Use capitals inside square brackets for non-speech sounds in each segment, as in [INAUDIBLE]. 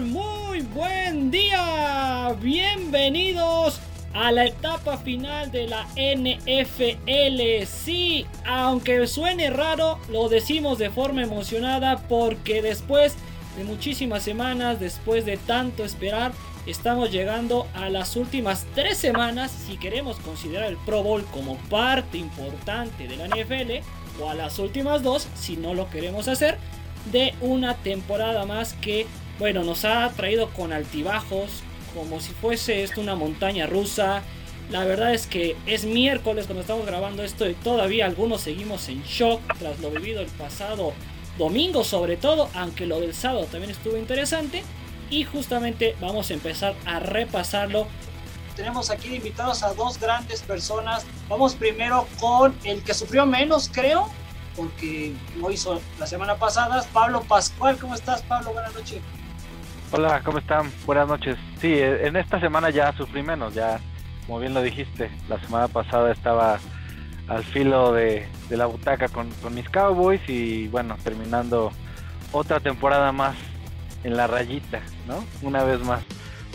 muy buen día. Bienvenidos a la etapa final de la NFL. Sí, aunque suene raro, lo decimos de forma emocionada porque después de muchísimas semanas, después de tanto esperar, estamos llegando a las últimas tres semanas, si queremos considerar el Pro Bowl como parte importante de la NFL, o a las últimas dos, si no lo queremos hacer, de una temporada más que, bueno, nos ha traído con altibajos, como si fuese esto una montaña rusa. La verdad es que es miércoles cuando estamos grabando esto y todavía algunos seguimos en shock tras lo vivido el pasado domingo sobre todo, aunque lo del sábado también estuvo interesante. Y justamente vamos a empezar a repasarlo. Tenemos aquí invitados a dos grandes personas. Vamos primero con el que sufrió menos, creo, porque lo hizo la semana pasada. Pablo Pascual, ¿cómo estás, Pablo? Buenas noches. Hola, ¿cómo están? Buenas noches. Sí, e, en esta semana ya sufrí menos, ya, como bien lo dijiste, la semana pasada estaba al filo de, la butaca con, mis Cowboys y bueno, terminando otra temporada más en la rayita, ¿no? Una vez más.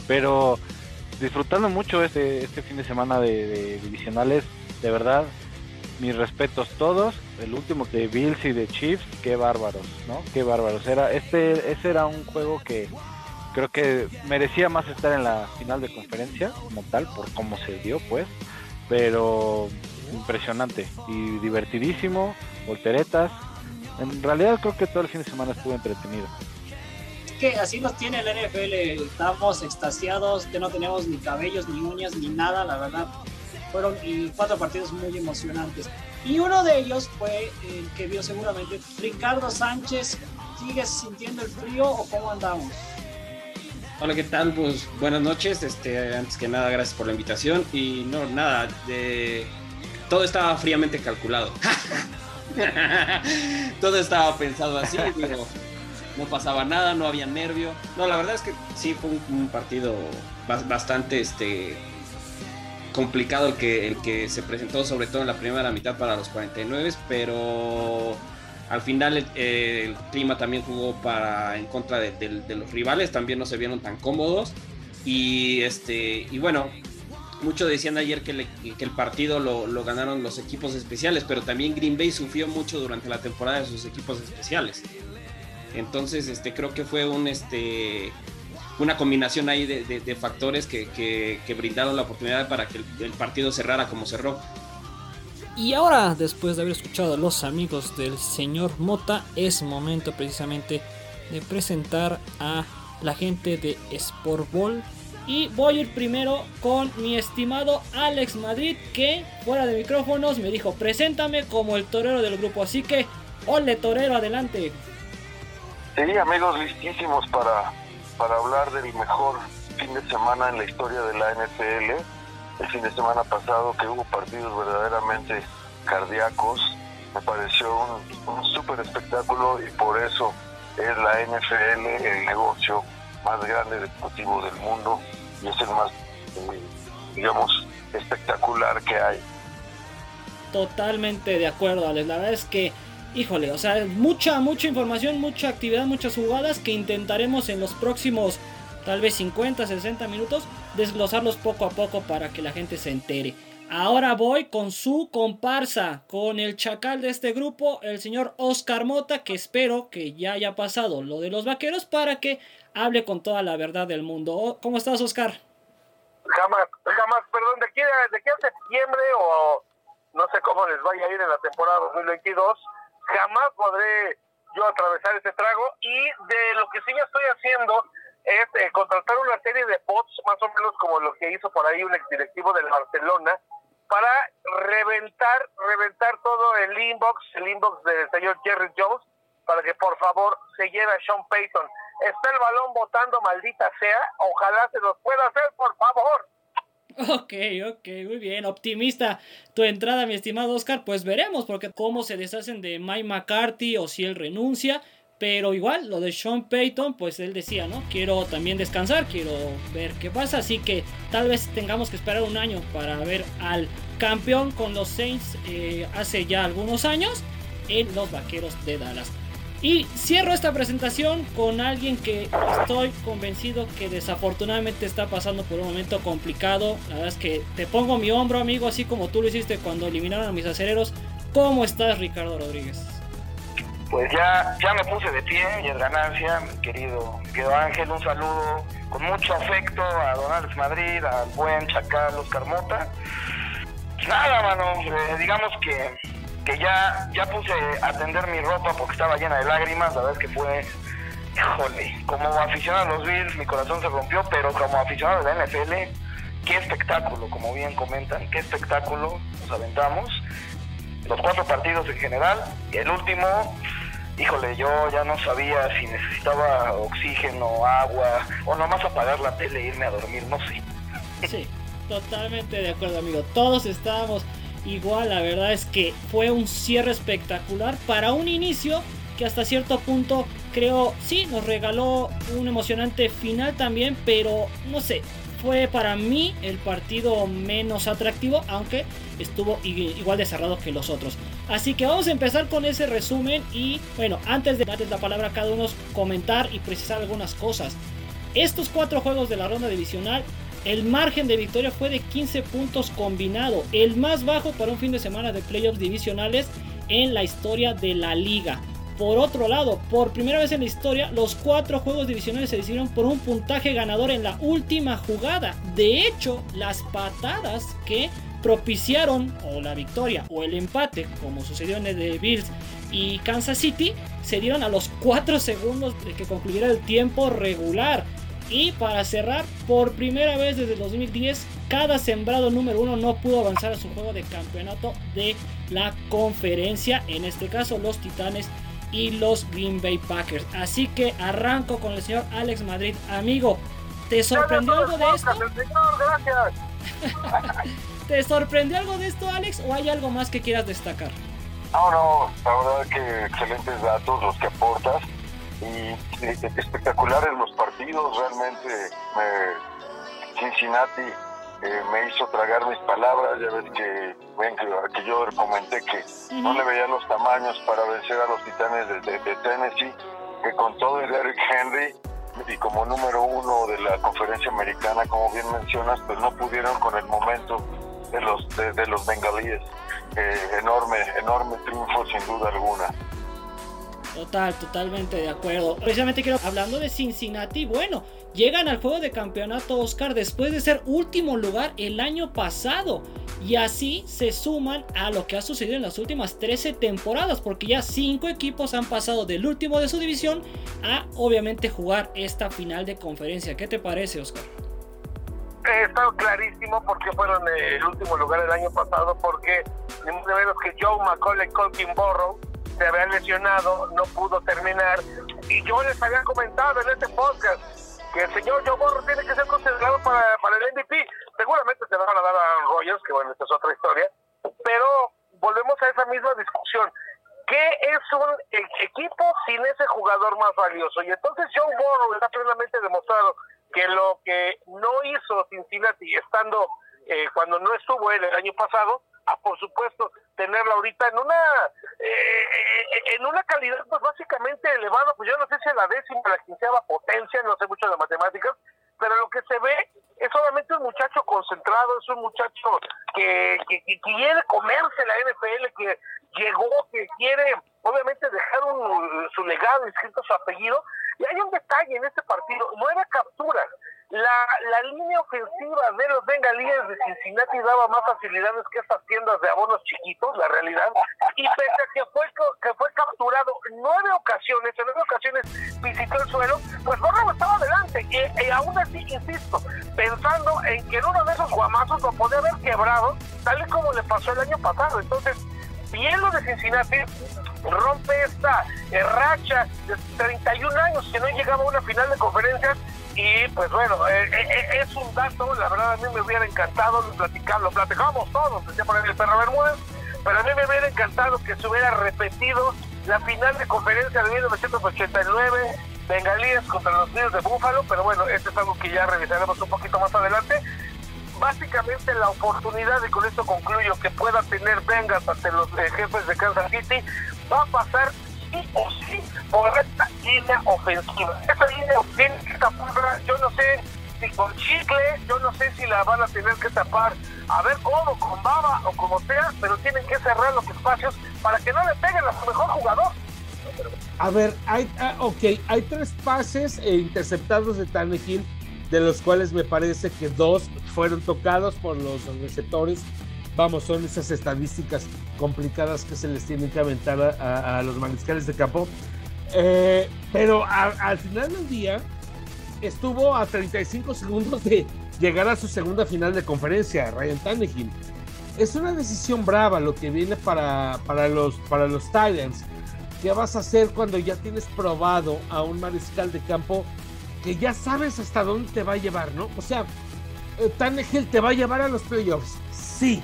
Pero disfrutando mucho este, este fin de semana de, de divisionales, de verdad, mis respetos todos. El último de Bills y de Chiefs, qué bárbaros, ¿no? Qué bárbaros. Era, este, ese era un juego que creo que merecía más estar en la final de conferencia como tal por cómo se dio pues pero impresionante y divertidísimo volteretas. En realidad creo que todo el fin de semana estuvo entretenido. Que así nos tiene el NFL estamos extasiados que no tenemos ni cabellos ni uñas ni nada la verdad. Fueron cuatro partidos muy emocionantes. Y uno de ellos fue el que vio seguramente Ricardo Sánchez ¿Sigues sintiendo el frío o cómo andamos? Hola, ¿qué tal? Pues buenas noches. Este, antes que nada, gracias por la invitación. Y no, nada, todo estaba fríamente calculado. [LAUGHS] todo estaba pensado así, digo, no pasaba nada, no había nervio. No, la verdad es que sí fue un, partido bastante este, complicado el que, el que se presentó, sobre todo en la primera mitad para los 49, pero al final el, clima también jugó para en contra de, los rivales, también no se vieron tan cómodos. Y este y bueno, muchos decían ayer que, el partido lo, ganaron los equipos especiales, pero también Green Bay sufrió mucho durante la temporada de sus equipos especiales. Entonces, este, creo que fue un, este, una combinación ahí de, factores que, brindaron la oportunidad para que el partido cerrara como cerró. Y ahora, después de haber escuchado a los amigos del señor Mota, es momento precisamente de presentar a la gente de Sportball. Y voy a ir primero con mi estimado Alex Madrid, que fuera de micrófonos me dijo, preséntame como el torero del grupo. Así que, ole torero, adelante. Sí, amigos, listísimos para, para hablar del mejor fin de semana en la historia de la NFL el fin de semana pasado que hubo partidos verdaderamente cardíacos. Me pareció un, un súper espectáculo y por eso es la NFL el negocio más grande deportivo del mundo y es el más, eh, digamos, espectacular que hay. Totalmente de acuerdo, Alex. La verdad es que, híjole, o sea, mucha, mucha información, mucha actividad, muchas jugadas que intentaremos en los próximos tal vez 50, 60 minutos, desglosarlos poco a poco para que la gente se entere. Ahora voy con su comparsa, con el chacal de este grupo, el señor Oscar Mota, que espero que ya haya pasado lo de los vaqueros para que hable con toda la verdad del mundo. ¿Cómo estás, Oscar? Jamás, jamás, perdón, de aquí, de aquí a septiembre o no sé cómo les vaya a ir en la temporada 2022, jamás podré yo atravesar ese trago y de lo que sí ya estoy haciendo es eh, contratar una serie de bots, más o menos como lo que hizo por ahí un exdirectivo del Barcelona, para reventar, reventar todo el inbox, el inbox del señor Jerry Jones, para que por favor se lleve a Sean Payton. Está el balón votando, maldita sea, ojalá se los pueda hacer, por favor. Ok, ok, muy bien, optimista tu entrada, mi estimado Oscar. Pues veremos, porque cómo se deshacen de Mike McCarthy o si él renuncia. Pero igual, lo de Sean Payton, pues él decía, ¿no? Quiero también descansar, quiero ver qué pasa. Así que tal vez tengamos que esperar un año para ver al campeón con los Saints eh, hace ya algunos años en los Vaqueros de Dallas. Y cierro esta presentación con alguien que estoy convencido que desafortunadamente está pasando por un momento complicado. La verdad es que te pongo mi hombro, amigo, así como tú lo hiciste cuando eliminaron a mis acereros. ¿Cómo estás, Ricardo Rodríguez? Pues ya, ya me puse de pie y es ganancia, mi querido, mi querido Ángel. Un saludo con mucho afecto a Don Alex Madrid, al buen Chacal Oscar Mota. Nada, mano, eh, digamos que que ya, ya puse a tender mi ropa porque estaba llena de lágrimas, la verdad es que fue, híjole, como aficionado a los Bills mi corazón se rompió, pero como aficionado de la NFL, qué espectáculo, como bien comentan, qué espectáculo nos aventamos. Los cuatro partidos en general, y el último, híjole, yo ya no sabía si necesitaba oxígeno, agua, o nomás apagar la tele e irme a dormir, no sé. [LAUGHS] Sí, totalmente de acuerdo, amigo. Todos estábamos igual, la verdad es que fue un cierre espectacular para un inicio que hasta cierto punto creo sí nos regaló un emocionante final también, pero no sé, fue para mí el partido menos atractivo, aunque estuvo igual de cerrado que los otros. Así que vamos a empezar con ese resumen y bueno, antes de darles la palabra a cada uno, comentar y precisar algunas cosas. Estos cuatro juegos de la ronda divisional el margen de victoria fue de 15 puntos combinado, el más bajo para un fin de semana de playoffs divisionales en la historia de la liga. Por otro lado, por primera vez en la historia, los cuatro juegos divisionales se decidieron por un puntaje ganador en la última jugada. De hecho, las patadas que propiciaron o la victoria o el empate, como sucedió en el de Bills y Kansas City, se dieron a los 4 segundos de que concluyera el tiempo regular. Y para cerrar, por primera vez desde 2010, cada sembrado número uno no pudo avanzar a su juego de campeonato de la conferencia. En este caso, los Titanes y los Green Bay Packers. Así que arranco con el señor Alex Madrid. Amigo, ¿te sorprendió algo de esto? [LAUGHS] ¿Te sorprendió algo de esto, Alex? ¿O hay algo más que quieras destacar? No, no, la verdad que excelentes datos los que aportas y espectaculares los partidos, realmente Cincinnati eh, me hizo tragar mis palabras, ya ves que, ven que, yo comenté que no le veía los tamaños para vencer a los titanes de, Tennessee, que con todo el Derrick Henry y como número uno de la conferencia americana, como bien mencionas, pues no pudieron con el momento de los, de, los bengalíes. Eh, enorme, enorme triunfo sin duda alguna. Total, totalmente de acuerdo. Precisamente quiero, hablando de Cincinnati, bueno, llegan al juego de campeonato Oscar después de ser último lugar el año pasado. Y así se suman a lo que ha sucedido en las últimas 13 temporadas, porque ya 5 equipos han pasado del último de su división a obviamente jugar esta final de conferencia. ¿Qué te parece, Oscar? Está clarísimo porque fueron el último lugar el año pasado, porque ni menos que Joe McCollum Colkin Borrow se había lesionado, no pudo terminar. Y yo les había comentado en este podcast que el señor Joe Borro tiene que ser considerado para, para el MVP. Seguramente se van a dar a Rogers, que bueno, esta es otra historia. Pero volvemos a esa misma discusión. ¿Qué es un equipo sin ese jugador más valioso? Y entonces Joe Borro está plenamente demostrado que lo que no hizo Cincinnati estando eh, cuando no estuvo él el año pasado, a por supuesto tenerla ahorita en una eh, en una calidad pues básicamente elevada, pues yo no sé si la décima, la quinceava potencia, no sé mucho de matemáticas, pero lo que se ve es solamente un muchacho concentrado, es un muchacho que, que, quiere comerse la NFL, que llegó, que quiere obviamente dejar un, su legado inscrito su apellido. Y hay un detalle en este partido, nueve capturas, la, la línea ofensiva de los bengalíes de Cincinnati daba más facilidades que estas tiendas de abonos chiquitos, la realidad. Y pese a que fue, que fue capturado nueve ocasiones, en nueve ocasiones visitó el suelo, pues Borrego estaba adelante. Y, aún así, insisto, pensando en que en uno de esos guamazos lo podía haber quebrado, tal y como le pasó el año pasado. Entonces, bien lo de Cincinnati, rompe esta racha de 31 años que no llegaba a una final de conferencias y pues bueno, eh, eh, eh, es un dato, la verdad a mí me hubiera encantado platicar, lo platicamos todos, decía por el perro Bermúdez, pero a mí me hubiera encantado que se hubiera repetido la final de conferencia de 1989, Bengalíes contra los Niños de Búfalo, pero bueno, esto es algo que ya revisaremos un poquito más adelante. Básicamente la oportunidad, y con esto concluyo, que pueda tener Vengas ante los jefes de Kansas City, va a pasar sí o sí por esta línea ofensiva. Esta línea tiene que taparla, yo no sé si con chicle, yo no sé si la van a tener que tapar, a ver cómo, con baba o como sea, pero tienen que cerrar los espacios para que no le peguen a su mejor jugador. A ver, hay, ah, hay tres pases eh, interceptados de Tannehill, de los cuales me parece que dos fueron tocados por los receptores. Vamos, son esas estadísticas complicadas que se les tienen que aventar a, los mariscales de campo. Eh, pero al final del día estuvo a 35 segundos de llegar a su segunda final de conferencia, Ryan Tannehill. Es una decisión brava lo que viene para, para los, para los Titans ¿Qué vas a hacer cuando ya tienes probado a un mariscal de campo que ya sabes hasta dónde te va a llevar, ¿no? O sea, eh, Tannehill te va a llevar a los playoffs, sí,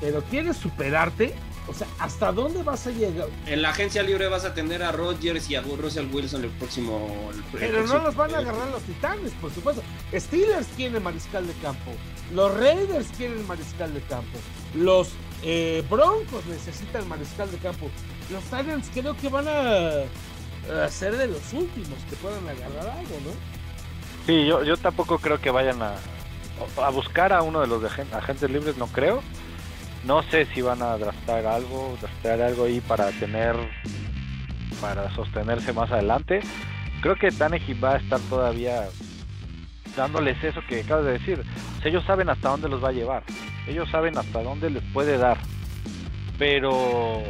pero quieres superarte, o sea, ¿hasta dónde vas a llegar? En la agencia libre vas a tener a Rodgers y a Russell Wilson el próximo. pero no los van a agarrar los titanes, por supuesto. Steelers quieren mariscal de campo. Los Raiders quieren mariscal de campo. Los eh, Broncos necesitan mariscal de campo los Titans creo que van a, ser de los últimos que puedan agarrar algo, ¿no? Sí, yo, yo tampoco creo que vayan a, a buscar a uno de los agentes libres, no creo. No sé si van a draftar algo, draftar algo ahí para tener, para sostenerse más adelante. Creo que Tannehill va a estar todavía dándoles eso que acabas de decir. ellos saben hasta dónde los va a llevar. Ellos saben hasta dónde les puede dar. Pero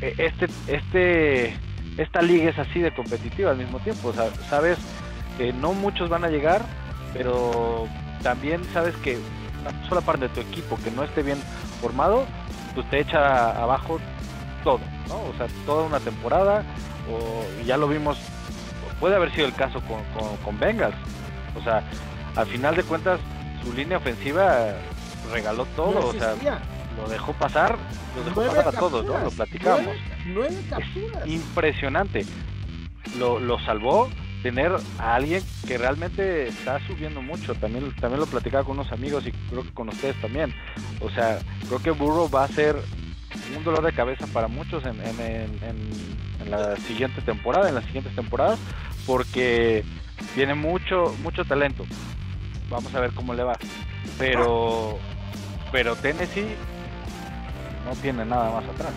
eh, este, este, esta liga es así de competitiva al mismo tiempo. sabes que no muchos van a llegar, pero también sabes que una sola parte de tu equipo que no esté bien formado, pues te echa abajo todo, ¿no? O sea, toda una temporada, o ya lo vimos, puede haber sido el caso con, con, Bengals. O sea, al final de cuentas, su línea ofensiva regaló todo, o sea, lo dejó pasar, lo dejó pasar a todos, ¿no? Lo platicamos. impresionante. Lo, lo salvó tener a alguien que realmente está subiendo mucho. También, también lo platicaba con unos amigos y creo que con ustedes también. O sea, creo que Burrow va a ser un dolor de cabeza para muchos en, la siguiente temporada, en las siguientes temporadas, porque tiene mucho, mucho talento. Vamos a ver cómo le va. Pero, pero Tennessee no tiene nada más atrás.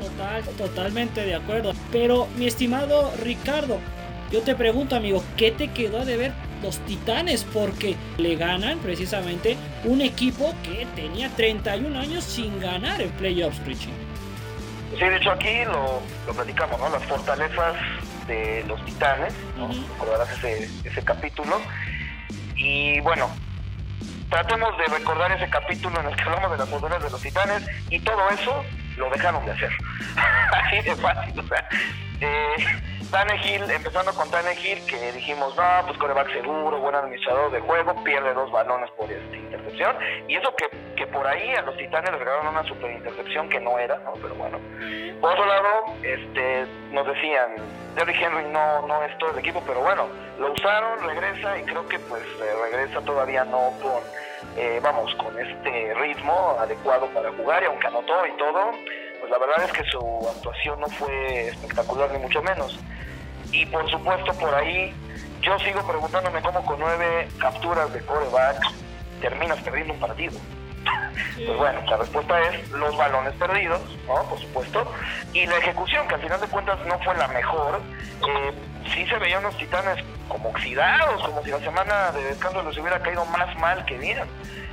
Total, totalmente de acuerdo. Pero mi estimado Ricardo, yo te pregunto amigo, ¿qué te quedó de ver los Titanes? Porque le ganan precisamente un equipo que tenía 31 años sin ganar en playoffs, Richie. Sí, de hecho aquí lo, lo platicamos, ¿no? Las fortalezas de los Titanes, ¿no? Recordarás ese, ese capítulo. Y bueno, tratemos de recordar ese capítulo en el que hablamos de las modelos de los titanes y todo eso lo dejaron de hacer. [LAUGHS] Así de fácil, o sea. Eh, Tannehill, empezando con Tannehill, que dijimos, no, pues coreback seguro, buen administrador de juego, pierde dos balones por este, intercepción. Y eso que, que por ahí a los titanes les regalaron una super intercepción que no era, ¿no? Pero bueno. Por otro lado, este, nos decían, Derrick Henry no, no es todo el equipo, pero bueno, lo usaron, regresa y creo que pues eh, regresa todavía no con, eh, vamos, con este ritmo adecuado para jugar y aunque anotó y todo, pues la verdad es que su actuación no fue espectacular ni mucho menos. Y por supuesto por ahí yo sigo preguntándome cómo con nueve capturas de coreback terminas perdiendo un partido. Pues bueno, la respuesta es los balones perdidos, ¿no? Por supuesto. Y la ejecución, que al final de cuentas no fue la mejor. Eh, sí se veían unos titanes como oxidados, como si la semana de descanso les hubiera caído más mal que bien.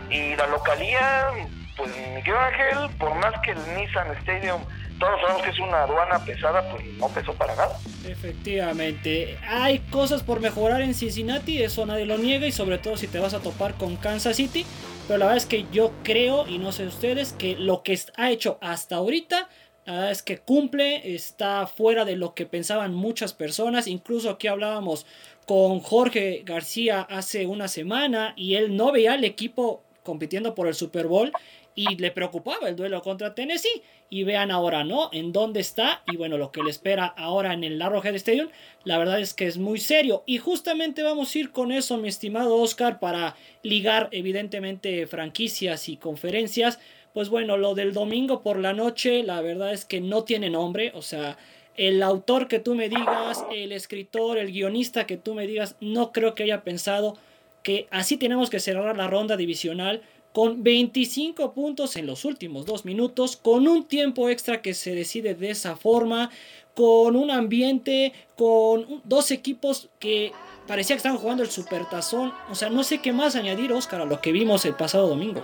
Y la localía, pues Miguel Ángel, por más que el Nissan Stadium todos sabemos que es una aduana pesada, pues no pesó para nada. Efectivamente, hay cosas por mejorar en Cincinnati, eso nadie lo niega, y sobre todo si te vas a topar con Kansas City. Pero la verdad es que yo creo, y no sé ustedes, que lo que ha hecho hasta ahorita, la verdad es que cumple, está fuera de lo que pensaban muchas personas. Incluso aquí hablábamos con Jorge García hace una semana y él no veía al equipo compitiendo por el Super Bowl y le preocupaba el duelo contra Tennessee. Y vean ahora, ¿no? En dónde está y bueno, lo que le espera ahora en el Arrowhead Stadium, la verdad es que es muy serio. Y justamente vamos a ir con eso, mi estimado Oscar, para ligar evidentemente franquicias y conferencias. Pues bueno, lo del domingo por la noche, la verdad es que no tiene nombre, o sea, el autor que tú me digas, el escritor, el guionista que tú me digas, no creo que haya pensado que así tenemos que cerrar la ronda divisional con 25 puntos en los últimos dos minutos, con un tiempo extra que se decide de esa forma, con un ambiente, con dos equipos que parecía que estaban jugando el supertazón. O sea, no sé qué más añadir, Oscar, a lo que vimos el pasado domingo.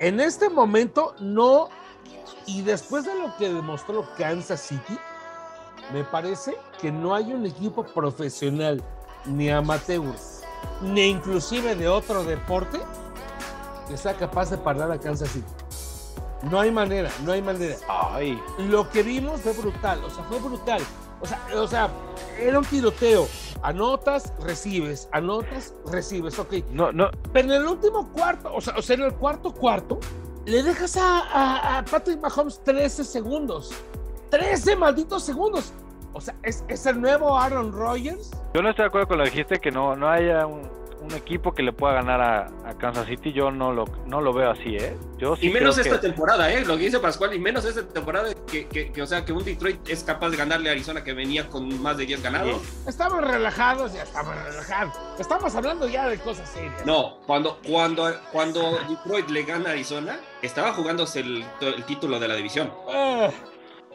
En este momento no, y después de lo que demostró Kansas City, me parece que no hay un equipo profesional, ni amateur, ni inclusive de otro deporte que sea capaz de parar a Kansas City. No hay manera, no hay manera. Ay. Lo que vimos fue brutal, o sea, fue brutal. O sea, o sea, era un tiroteo. Anotas, recibes, anotas, recibes, ok. No, no. Pero en el último cuarto, o sea, o sea en el cuarto cuarto, le dejas a, a, a Patrick Mahomes 13 segundos. 13 malditos segundos. O sea, ¿es, ¿es, el nuevo Aaron Rodgers? Yo no estoy de acuerdo con lo que dijiste, que no, no haya un, un equipo que le pueda ganar a, a, Kansas City. Yo no lo, no lo veo así, ¿eh? Yo sí y menos esta que... temporada, ¿eh? Lo que dice Pascual, y menos esta temporada, que, que, que, o sea, que un Detroit es capaz de ganarle a Arizona que venía con más de 10 ganados. Estamos relajados, ya estamos relajados. Estamos hablando ya de cosas serias. No, cuando, cuando, cuando Detroit le gana a Arizona, estaba jugándose el, el título de la división. Uh,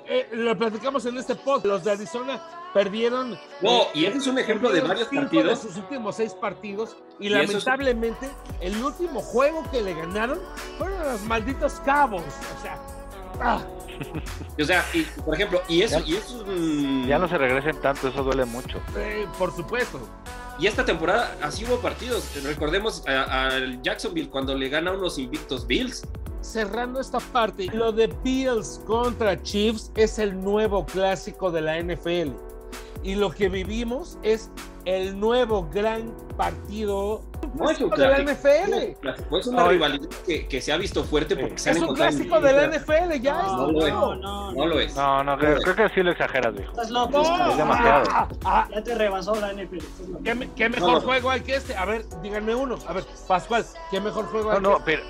eh, lo platicamos en este pod. Los de Arizona perdieron. No, y ese es un ejemplo de varios partidos. De sus últimos seis partidos. Y, y lamentablemente, es... el último juego que le ganaron fueron los malditos cabos. O sea. Ah. [LAUGHS] O sea, y, por ejemplo, y eso, ya, y eso mmm... ya no se regresen tanto, eso duele mucho. Eh, por supuesto. Y esta temporada así hubo partidos. Recordemos al Jacksonville cuando le gana a unos invictos Bills. Cerrando esta parte, lo de Bills contra Chiefs es el nuevo clásico de la NFL. Y lo que vivimos es el nuevo gran partido no es un de la NFL. Es una rivalidad que, que, se ha visto fuerte porque se es un clásico de la NFL, ya no, es. No, no, no, no, lo es. No, no, creo, creo, que sí lo exageras, viejo. Estás loco. No, es demasiado. Ah, ah, ya te rebasó la NFL. ¿Qué, ¿Qué, mejor juego hay que este? A ver, díganme uno. A ver, Pascual, ¿qué mejor juego hay no, que no, pero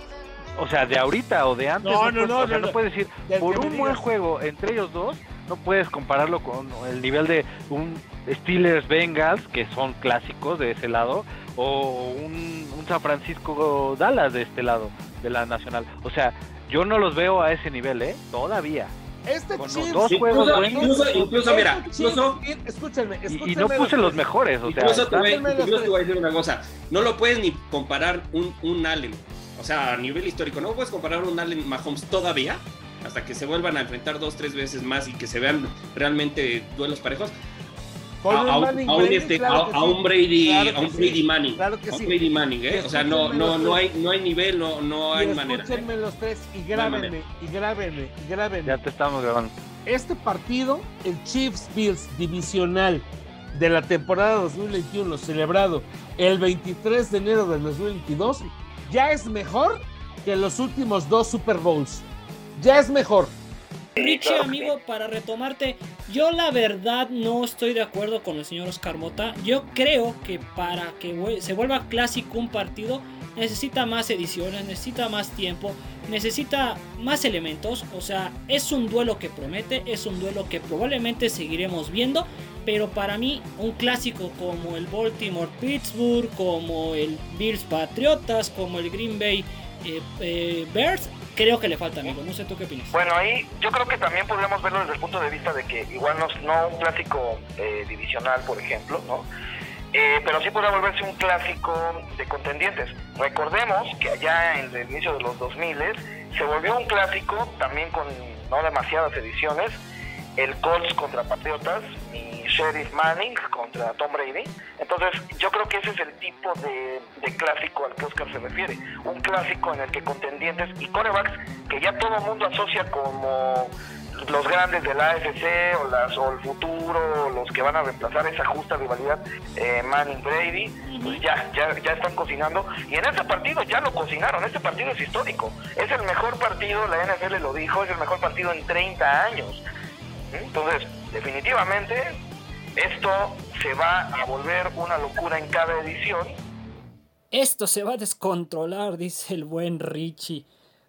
o sea, de ahorita o de antes. No, no, no. o sea, no, no, puedes decir, por un buen juego entre ellos dos, no puedes compararlo con el nivel de un Steelers Bengals, que son clásicos de ese lado, o un, un San Francisco Dallas de este lado, de la nacional. O sea, yo no los veo a ese nivel, ¿eh? Todavía. Este Con Chiefs, dos juegos incluso, buenos. incluso, incluso, mira, este incluso, Chiefs, escúchenme, Y, escúchenme y no puse los mejores, o sea, incluso, te voy, incluso te voy a decir una cosa, no lo puedes ni comparar un, un Allen, o sea, a nivel histórico, no puedes comparar un Allen Mahomes todavía, hasta que se vuelvan a enfrentar dos, tres veces más y que se vean realmente duelos parejos. A, un a un, Manning a un Brady, este- claro a- sí. un Brady, Claro a que un sí. Brady Manning, ¿eh? Claro que a un sí. Brady Manning, ¿eh? O sea, no, no, no hay, no hay nivel, no, no hay Y manera. escúchenme los tres y grábenme, y grábenme, y grábenme. ya te estamos grabando. Este partido, el Chiefs Bills divisional de la temporada 2021, celebrado el 23 de enero del 2022, ya es mejor que los últimos dos Super Bowls. Ya es mejor. Richie, amigo, para retomarte, yo la verdad no estoy de acuerdo con el señor Oscar Mota. Yo creo que para que se vuelva clásico un partido necesita más ediciones, necesita más tiempo, necesita más elementos. O sea, es un duelo que promete, es un duelo que probablemente seguiremos viendo. Pero para mí, un clásico como el Baltimore Pittsburgh, como el Bills Patriotas, como el Green Bay eh, eh, Bears, creo que le falta, amigo. No sé tú qué opinas. Bueno, ahí yo creo que también podríamos verlo desde el punto de vista de que igual no, no un clásico eh, divisional, por ejemplo, ¿no? Eh, pero sí podría volverse un clásico de contendientes. Recordemos que allá en el inicio de los 2000 se volvió un clásico también con no demasiadas ediciones. El Colts contra Patriotas, mi Sheriff Manning contra Tom Brady. Entonces, yo creo que ese es el tipo de, de clásico al que Oscar se refiere. Un clásico en el que contendientes y corebacks que ya todo el mundo asocia como los grandes de la AFC o, las, o el futuro, o los que van a reemplazar esa justa rivalidad eh, Manning-Brady, pues ya, ya, ya están cocinando. Y en este partido ya lo cocinaron, este partido es histórico. Es el mejor partido, la NFL lo dijo, es el mejor partido en 30 años. Entonces, definitivamente, esto se va a volver una locura en cada edición. Esto se va a descontrolar, dice el buen Richie.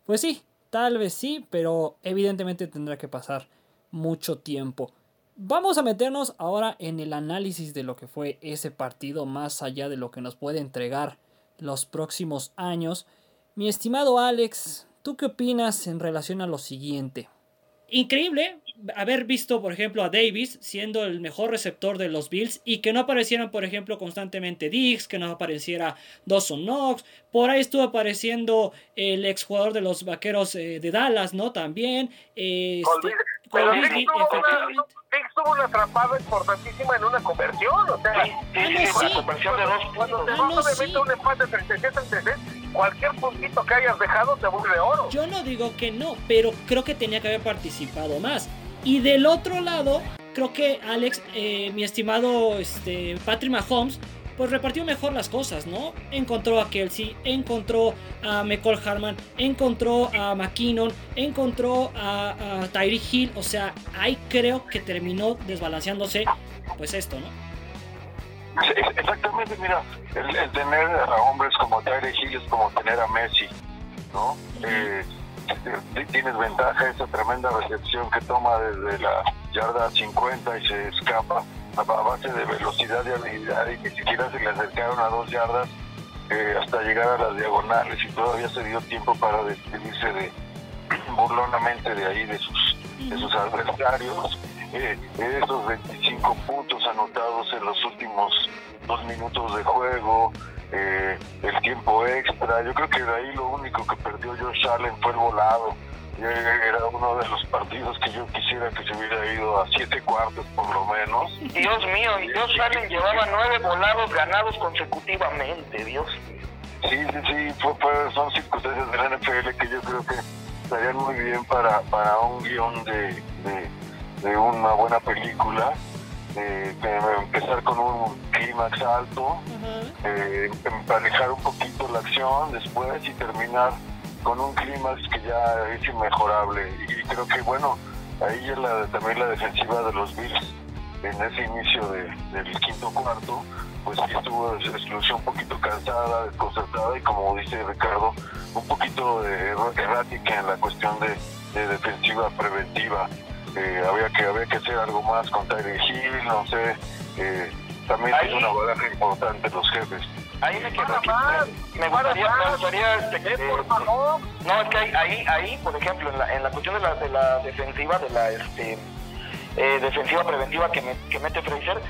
Pues sí, tal vez sí, pero evidentemente tendrá que pasar mucho tiempo. Vamos a meternos ahora en el análisis de lo que fue ese partido, más allá de lo que nos puede entregar los próximos años. Mi estimado Alex, ¿tú qué opinas en relación a lo siguiente? Increíble haber visto, por ejemplo, a Davis siendo el mejor receptor de los Bills y que no aparecieran, por ejemplo, constantemente Diggs, que no apareciera Dawson Knox. Por ahí estuvo apareciendo el exjugador de los vaqueros eh, de Dallas, ¿no? También. Eh, este, pero Diggs tuvo, una, atrapada importantísima en una conversión, o sea, sí, sí, una conversión de dos Cuando te vas obviamente un empate 36-36, cualquier puntito que hayas dejado te vuelve oro. Yo no digo que no, pero creo que tenía que haber participado más. Y del otro lado, creo que Alex, eh, mi estimado este, Patrick Mahomes, pues repartió mejor las cosas, ¿no? Encontró a Kelsey, encontró a McCall Harman, encontró a McKinnon, encontró a, a Tyree Hill, o sea, ahí creo que terminó desbalanceándose, pues esto, ¿no? Exactamente, mira, el, tener a hombres como Tyree Hill es como tener a Messi, ¿no? Eh, tienes ventaja esa tremenda recepción que toma desde la yarda 50 y se escapa a base de velocidad y habilidad y ni siquiera se le acercaron a dos yardas eh, hasta llegar a las diagonales y todavía se dio tiempo para despedirse de [CLEARS THROAT] burlonamente de ahí de sus de sus adversarios. Eh, esos 25 puntos anotados en los últimos dos minutos de juego eh, el tiempo extra yo creo que de ahí lo único que perdió Josh Allen fue el volado era uno de los partidos que yo quisiera que se hubiera ido a siete cuartos por lo menos. Dios mío, y Dios Allen llevaba nueve volados ganados consecutivamente, Dios. Sí, sí, sí, fue, son circunstancias de la NFL que yo creo que estarían muy bien para, para un guion de, de, una buena película. Eh, empezar con un clímax alto, eh, manejar un poquito la acción después y terminar con un clímax que ya es inmejorable. Y creo que, bueno, ahí es la, también la defensiva de los Bills en ese inicio del quinto cuarto, pues sí estuvo exclusión un poquito cansada, desconcertada y como dice Ricardo, un poquito de errática en la cuestión de, defensiva preventiva. Eh, había que había que hacer algo más con Tyre Hill, no sé, eh, también tiene una baraja importante los jefes. Ahí me quedo. Me gustaría, me gustaría este, eh, no, es que ahí, ahí, por ejemplo, en la, en la cuestión de la, de la defensiva, de la este, eh, defensiva preventiva que, me, que mete Fraser,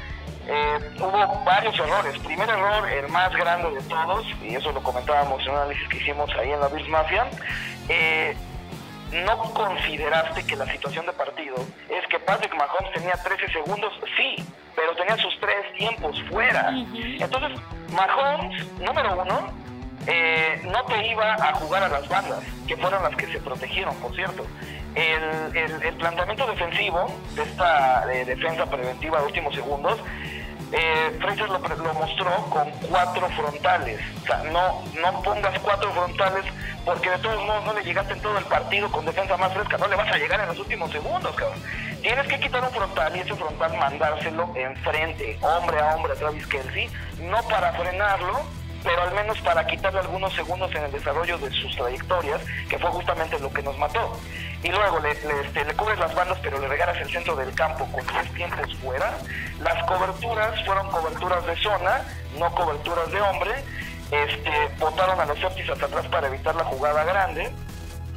eh, hubo varios errores. Primer error, el más grande de todos, y eso lo comentábamos en un análisis que hicimos ahí en la Bills Mafia. Eh, no consideraste que la situación de partido es que Patrick Mahomes tenía 13 segundos, sí, pero tenía sus tres tiempos fuera. Entonces, Mahomes, número uno, eh, no te iba a jugar a las bandas, que fueron las que se protegieron, por cierto. El, el, planteamiento defensivo de esta defensa preventiva de últimos segundos eh, Fraser lo, mostró con cuatro frontales. O sea, no, no pongas cuatro frontales porque de todos modos no le llegaste en todo el partido con defensa más fresca, no le vas a llegar en los últimos segundos, cabrón. Tienes que quitar un frontal y ese frontal mandárselo enfrente, hombre a hombre a Travis Kelsey, no para frenarlo, pero al menos para quitarle algunos segundos en el desarrollo de sus trayectorias, que fue justamente lo que nos mató. Y luego le, este, le, cubres las bandas, pero le regalas el centro del campo con tres tiempos fuera. Las coberturas fueron coberturas de zona, no coberturas de hombre. Este, a los Celtics hasta atrás para evitar la jugada grande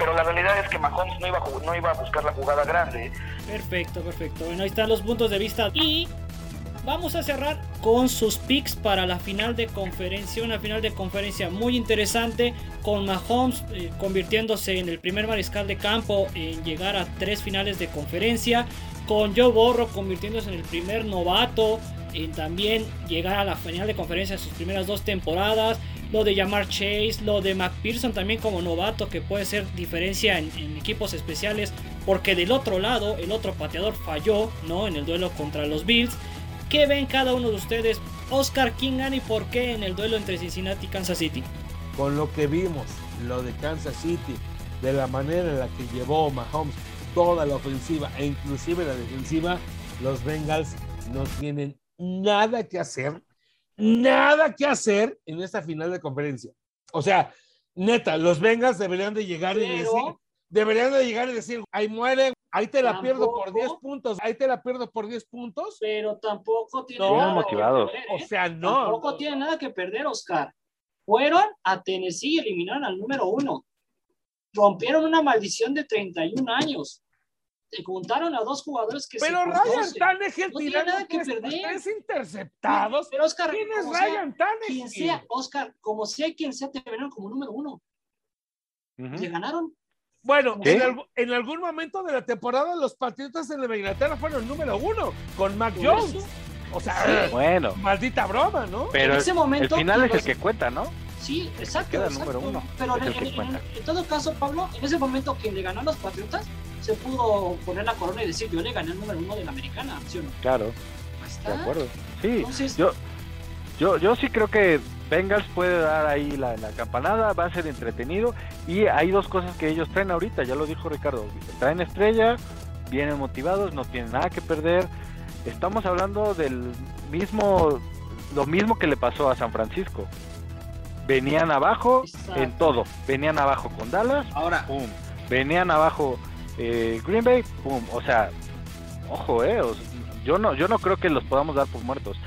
pero la realidad es que Mahomes no iba, a, no iba a buscar la jugada grande. Perfecto, perfecto. Bueno, ahí están los puntos de vista. Y vamos a cerrar con sus picks para la final de conferencia. Una final de conferencia muy interesante con Mahomes eh, convirtiéndose en el primer mariscal de campo en llegar a tres finales de conferencia. Con Joe Borro convirtiéndose en el primer novato en también llegar a la final de conferencia en sus primeras dos temporadas. Lo de llamar Chase, lo de McPherson también como novato que puede ser diferencia en, equipos especiales porque del otro lado el otro pateador falló ¿no? en el duelo contra los Bills. ¿Qué ven cada uno de ustedes? Oscar, ¿quién gana y por qué en el duelo entre Cincinnati y Kansas City? Con lo que vimos, lo de Kansas City, de la manera en la que llevó Mahomes toda la ofensiva e inclusive la defensiva, los Bengals no tienen nada que hacer, nada que hacer en esta final de conferencia. O sea, neta, los Bengals deberían de llegar y decir, deberían de llegar y decir, ahí mueren, ahí te la pierdo por Tampoco. 10 puntos, ahí te la pierdo por 10 puntos. pero tampoco tiene No, nada motivados. que perder, O ¿eh? sea, no. Tampoco tiene nada que perder, Oscar. Fueron a Tennessee y eliminaron al número uno. Rompieron una maldición de 31 años. Se juntaron a dos jugadores que Pero se Ryan. Tannehill No tiene nada que tres, perder. tres interceptados. Pero Oscar, ¿Quién es como sea, Ryan quien sea, Oscar, como sea quien sea, te ganaron como número uno. Le ganaron. Bueno, en, algún momento de la temporada los Patriotas en Nueva Inglaterra fueron el número uno con Mac Jones. eso. O sea, Bueno, maldita broma, ¿no? pero en ese el momento, final es el los- que cuenta, ¿no? Sí, exacto. Queda exacto. número uno, Pero en, el en todo caso, Pablo, en ese momento quien le ganó a los Patriotas se pudo poner la corona y decir, yo le gané al número uno de la americana, ¿sí o no? Claro, de acuerdo. Sí, Entonces, yo, yo, yo sí creo que Bengals puede dar ahí la, la campanada, va a ser entretenido y hay dos cosas que ellos traen ahorita, ya lo dijo Ricardo, traen estrella, vienen motivados, no tienen nada que perder. Estamos hablando del mismo, lo mismo que le pasó a San Francisco. Venían abajo Exacto. en todo, venían abajo con Dallas, Ahora, pum, venían abajo eh, Green Bay, pum, o sea, ojo, eh, o sea, yo no, yo no creo que los podamos dar por muertos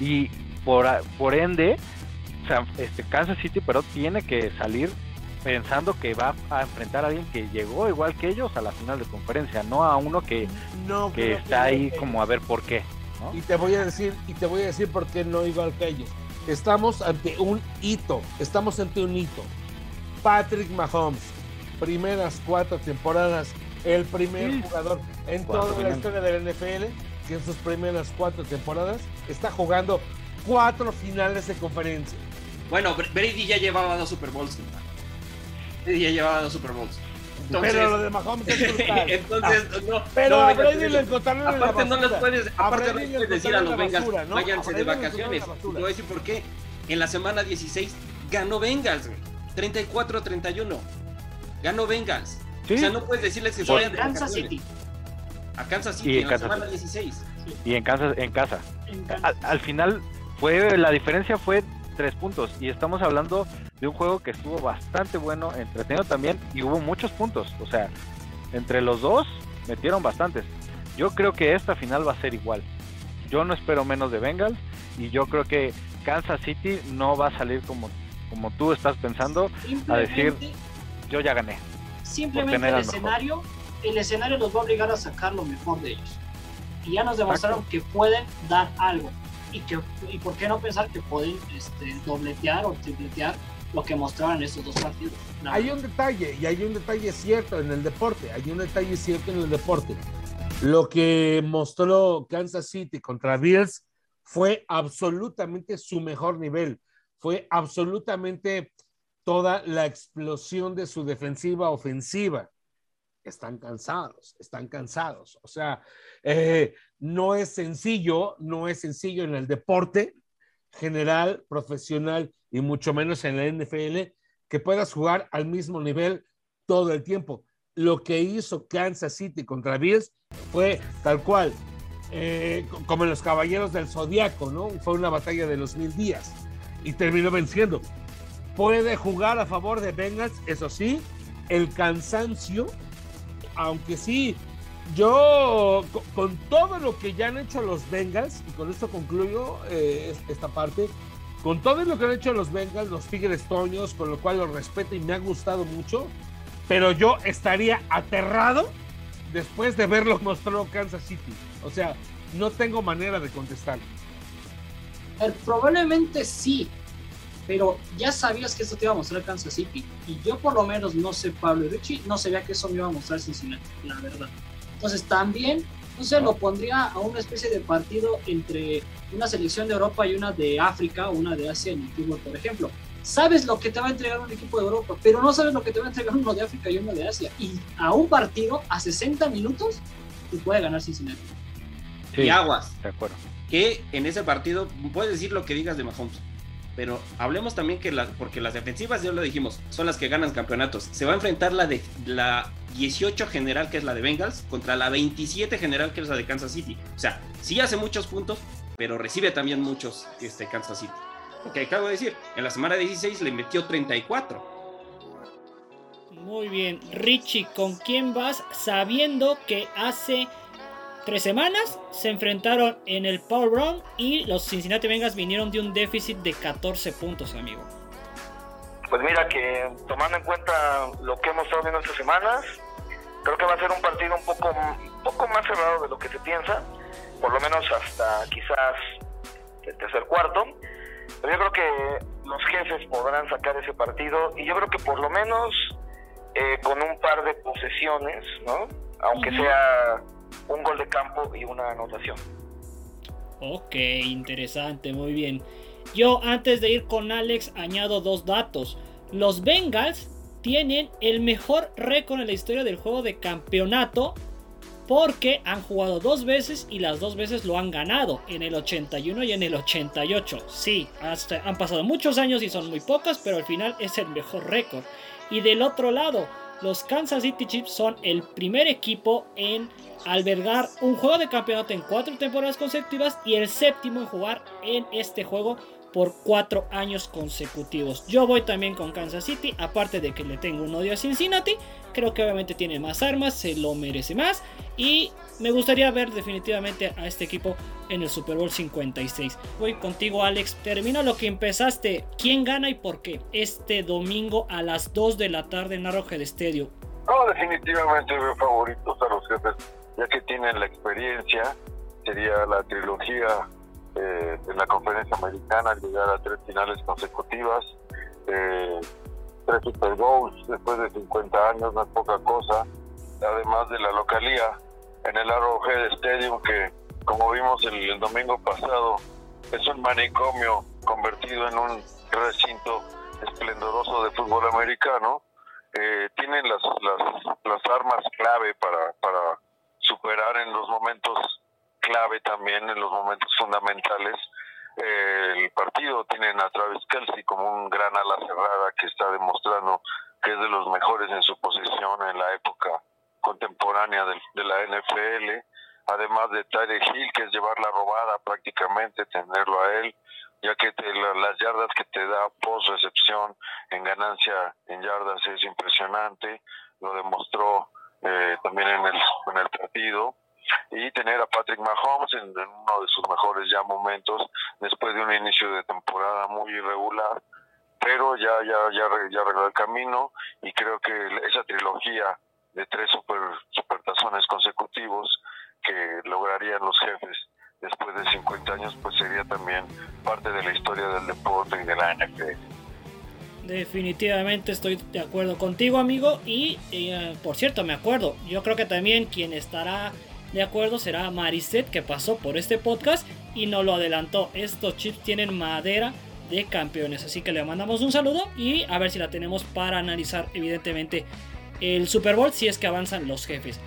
y por, por ende, este Kansas City, pero tiene que salir pensando que va a enfrentar a alguien que llegó igual que ellos a la final de conferencia, no a uno que, No que creo está ahí como a ver por qué. ¿no? Y te voy a decir, y te voy a decir por qué no igual que ellos. Estamos ante un hito, estamos ante un hito. Patrick Mahomes, primeras cuatro temporadas, el primer Sí. jugador en toda la historia de la NFL que en sus primeras cuatro temporadas está jugando cuatro finales de conferencia. bueno, Br- Brady ya llevaba dos Super Bowls. compadre. Brady ya llevaba dos Super Bowls. Entonces, pero lo de Mahomes es brutal. [LAUGHS] entonces no. pero no a Brady le encontraron en la Aparte no les basura. puedes, A aparte no les le puedes decir a los Bengals, basura, ¿no? váyanse A de vacaciones. te basura. voy a decir por qué. En la semana 16 ganó Bengals, güey. 34-31. Ganó Bengals. Sí, O sea, no puedes decirles que vayan de Kansas. City. A Kansas City Y en en la Kansas semana City. 16. y en Kansas, en casa. En Kansas. al, al final fue la diferencia fue tres puntos y estamos hablando de un juego que estuvo bastante bueno, entretenido también y hubo muchos puntos, o sea, entre los dos metieron bastantes. Yo creo que esta final va a ser igual. Yo no espero menos de Bengals y yo creo que Kansas City no va a salir como como tú estás pensando, a decir, yo ya gané. Simplemente el mejor. escenario, el escenario los va a obligar a sacar lo mejor de ellos. Y ya nos demostraron que pueden dar algo. Y que y por qué no pensar que pueden este, dobletear o tripletear lo que mostraron en estos dos partidos. Hay un detalle, y hay un detalle cierto en el deporte, hay un detalle cierto en el deporte. Lo que mostró Kansas City contra Bills fue absolutamente su mejor nivel, fue absolutamente toda la explosión de su defensiva ofensiva. Están cansados, están cansados. O sea, eh, no es sencillo, no es sencillo en el deporte general, profesional y mucho menos en la NFL que puedas jugar al mismo nivel todo el tiempo. Lo que hizo Kansas City contra Bills fue tal cual, eh, co- como en los Caballeros del Zodiaco, ¿no? Fue una batalla de los mil días y terminó venciendo. Puede jugar a favor de Bengals, eso sí, el cansancio, aunque sí, yo co- con todo lo que ya han hecho los Bengals, y con esto concluyo eh, es- esta parte, con todo lo que han hecho los Bengals, los Tigres Toños, con lo cual los respeto y me ha gustado mucho, pero yo estaría aterrado después de ver lo que mostró Kansas City. O sea, no tengo manera de contestar. Eh, probablemente sí, pero ya sabías que esto te iba a mostrar Kansas City. Y yo por lo menos no sé, Pablo y Richie, no sabía que eso me iba a mostrar Cincinnati, la verdad. Entonces también, no sé, lo pondría a una especie de partido entre una selección de Europa y una de África o una de Asia en el fútbol, por ejemplo. Sabes lo que te va a entregar un equipo de Europa, pero no sabes lo que te va a entregar uno de África y uno de Asia. Y a un partido, a 60 minutos, te puede ganar Cincinnati. Sí, Y aguas. de acuerdo. que en ese partido puedes decir lo que digas de Mahomes, pero hablemos también que las, porque las defensivas, ya lo dijimos, son las que ganan campeonatos. Se va a enfrentar la de la 18 general, que es la de Bengals, contra la 27 general, que es la de Kansas City. O sea, sí hace muchos puntos, pero recibe también muchos este, Kansas City. Porque acabo de decir, en la semana 16 le metió 34. Muy bien. Richie, ¿con quién vas sabiendo que hace tres semanas se enfrentaron en el Power Run y los Cincinnati Bengals vinieron de un déficit de 14 puntos, amigo? Pues mira que tomando en cuenta lo que hemos estado viendo estas semanas, creo que va a ser un partido un poco, un poco más cerrado de lo que se piensa, por lo menos hasta quizás el tercer cuarto. Pero yo creo que los jefes podrán sacar ese partido y yo creo que por lo menos eh, con un par de posesiones, ¿no? Aunque sea un gol de campo y una anotación. Ok, interesante, muy bien. Yo antes de ir con Alex añado dos datos. Los Bengals tienen el mejor récord en la historia del juego de campeonato porque han jugado dos veces y las dos veces lo han ganado, en el 81 y en el 88. Sí, han pasado muchos años y son muy pocas, pero al final es el mejor récord. Y del otro lado, los Kansas City Chiefs son el primer equipo en albergar un juego de campeonato en cuatro temporadas consecutivas y el séptimo en jugar en este juego por cuatro años consecutivos. Yo voy también con Kansas City, aparte de que le tengo un odio a Cincinnati, creo que obviamente tiene más armas, se lo merece más y me gustaría ver definitivamente a este equipo en el Super Bowl 56. Voy contigo Alex, termina lo que empezaste, quién gana y por qué, este domingo a las 2 de la tarde en Arrowhead Stadium. No, definitivamente veo favoritos a los jefes, ya que tienen la experiencia, sería la trilogía eh, en la conferencia americana, llegar a tres finales consecutivas, eh, tres Super Bowls después de 50 años, no es poca cosa, además de la localía en el Arrowhead Stadium que como vimos el, domingo pasado es un manicomio convertido en un recinto esplendoroso de fútbol americano. Eh, tienen las, las, las armas clave para, para superar en los momentos clave también en los momentos fundamentales. Eh, el partido tienen a Travis Kelsey como un gran ala cerrada que está demostrando que es de los mejores en su posición en la época contemporánea de, la NFL. Además de Tyre Hill, que es llevar la robada prácticamente, tenerlo a él, ya que las yardas que te da post recepción en ganancia en yardas es impresionante. Lo demostró eh, también en el, en el partido y tener a Patrick Mahomes en, uno de sus mejores ya momentos después de un inicio de temporada muy irregular pero ya ya ya ya arregló el camino y creo que esa trilogía de tres super supertazones consecutivos que lograrían los jefes después de 50 años pues sería también parte de la historia del deporte y de la NFL. Definitivamente estoy de acuerdo contigo, amigo. Y eh, por cierto, me acuerdo, yo creo que también quien estará de acuerdo será Mariset que pasó por este podcast y nos lo adelantó. Estos chips tienen madera de campeones, así que le mandamos un saludo y a ver si la tenemos para analizar evidentemente el Super Bowl si es que avanzan los jefes.